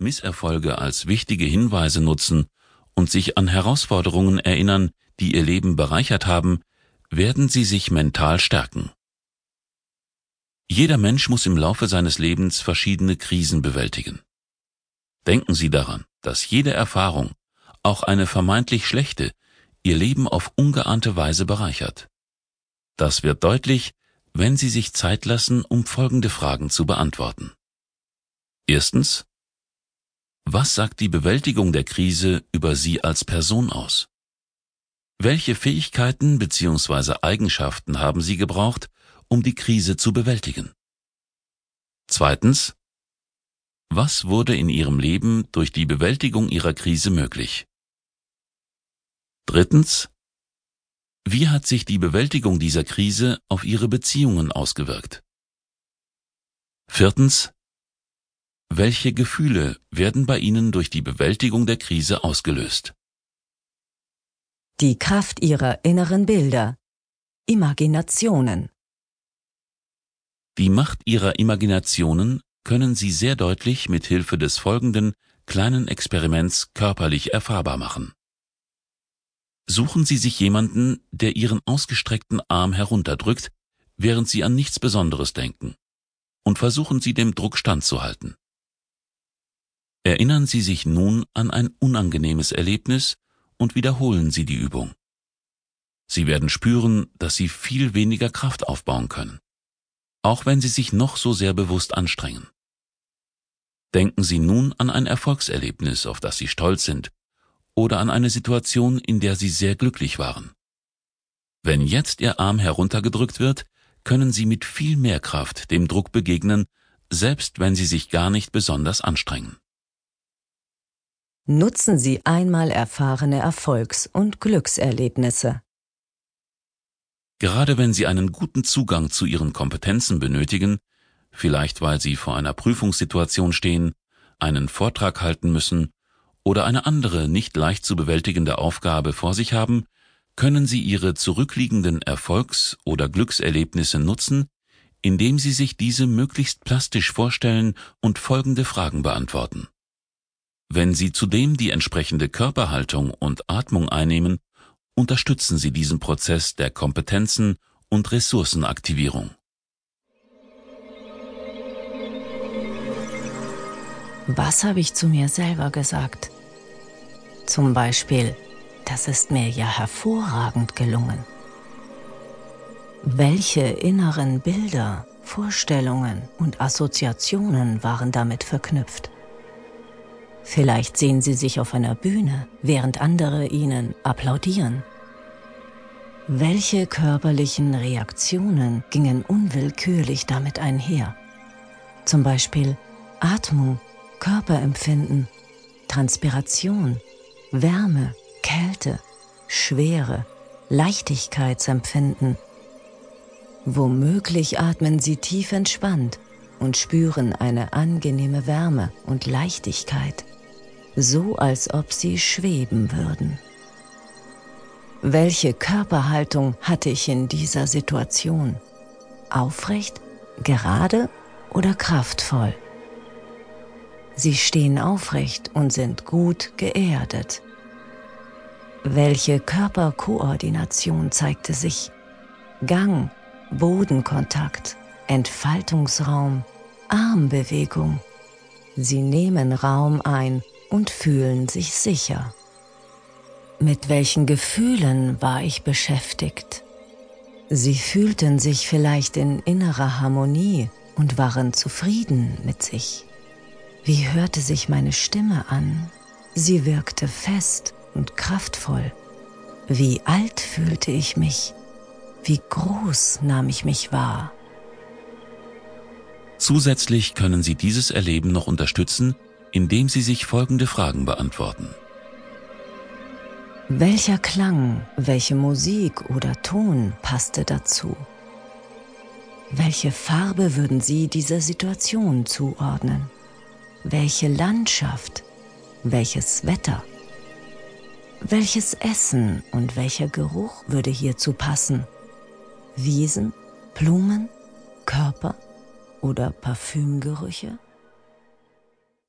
Misserfolge als wichtige Hinweise nutzen und sich an Herausforderungen erinnern, die ihr Leben bereichert haben, werden sie sich mental stärken. Jeder Mensch muss im Laufe seines Lebens verschiedene Krisen bewältigen. Denken Sie daran, dass jede Erfahrung, auch eine vermeintlich schlechte, Ihr Leben auf ungeahnte Weise bereichert. Das wird deutlich, wenn Sie sich Zeit lassen, um folgende Fragen zu beantworten. Erstens, was sagt die Bewältigung der Krise über Sie als Person aus? Welche Fähigkeiten bzw. Eigenschaften haben Sie gebraucht, um die Krise zu bewältigen? Zweitens, was wurde in Ihrem Leben durch die Bewältigung Ihrer Krise möglich? Drittens, wie hat sich die Bewältigung dieser Krise auf Ihre Beziehungen ausgewirkt? Viertens, welche Gefühle werden bei Ihnen durch die Bewältigung der Krise ausgelöst? Die Kraft Ihrer inneren Bilder. Imaginationen. Die Macht Ihrer Imaginationen können Sie sehr deutlich mit Hilfe des folgenden kleinen Experiments körperlich erfahrbar machen. Suchen Sie sich jemanden, der Ihren ausgestreckten Arm herunterdrückt, während Sie an nichts Besonderes denken, und versuchen Sie dem Druck standzuhalten. Erinnern Sie sich nun an ein unangenehmes Erlebnis, und wiederholen Sie die Übung. Sie werden spüren, dass Sie viel weniger Kraft aufbauen können, auch wenn Sie sich noch so sehr bewusst anstrengen. Denken Sie nun an ein Erfolgserlebnis, auf das Sie stolz sind, oder an eine Situation, in der Sie sehr glücklich waren. Wenn jetzt Ihr Arm heruntergedrückt wird, können Sie mit viel mehr Kraft dem Druck begegnen, selbst wenn Sie sich gar nicht besonders anstrengen. Nutzen Sie einmal erfahrene Erfolgs- und Glückserlebnisse. Gerade wenn Sie einen guten Zugang zu Ihren Kompetenzen benötigen, vielleicht weil Sie vor einer Prüfungssituation stehen, einen Vortrag halten müssen oder eine andere nicht leicht zu bewältigende Aufgabe vor sich haben, können Sie Ihre zurückliegenden Erfolgs- oder Glückserlebnisse nutzen, indem Sie sich diese möglichst plastisch vorstellen und folgende Fragen beantworten. Wenn Sie zudem die entsprechende Körperhaltung und Atmung einnehmen, unterstützen Sie diesen Prozess der Kompetenzen und Ressourcenaktivierung. Was habe ich zu mir selber gesagt? Zum Beispiel, das ist mir ja hervorragend gelungen. Welche inneren Bilder, Vorstellungen und Assoziationen waren damit verknüpft? Vielleicht sehen Sie sich auf einer Bühne, während andere Ihnen applaudieren. Welche körperlichen Reaktionen gingen unwillkürlich damit einher? Zum Beispiel Atmung, Körperempfinden, Transpiration, Wärme, Kälte, Schwere, Leichtigkeitsempfinden. Womöglich atmen Sie tief entspannt und spüren eine angenehme Wärme und Leichtigkeit so als ob sie schweben würden. Welche Körperhaltung hatte ich in dieser Situation? Aufrecht, gerade oder kraftvoll? Sie stehen aufrecht und sind gut geerdet. Welche Körperkoordination zeigte sich? Gang, Bodenkontakt, Entfaltungsraum, Armbewegung. Sie nehmen Raum ein und fühlen sich sicher. Mit welchen Gefühlen war ich beschäftigt? Sie fühlten sich vielleicht in innerer Harmonie und waren zufrieden mit sich. Wie hörte sich meine Stimme an? Sie wirkte fest und kraftvoll. Wie alt fühlte ich mich? Wie groß nahm ich mich wahr? Zusätzlich können Sie dieses Erleben noch unterstützen, indem Sie sich folgende Fragen beantworten. Welcher Klang, welche Musik oder Ton passte dazu? Welche Farbe würden Sie dieser Situation zuordnen? Welche Landschaft? Welches Wetter? Welches Essen und welcher Geruch würde hierzu passen? Wiesen, Blumen, Körper oder Parfümgerüche?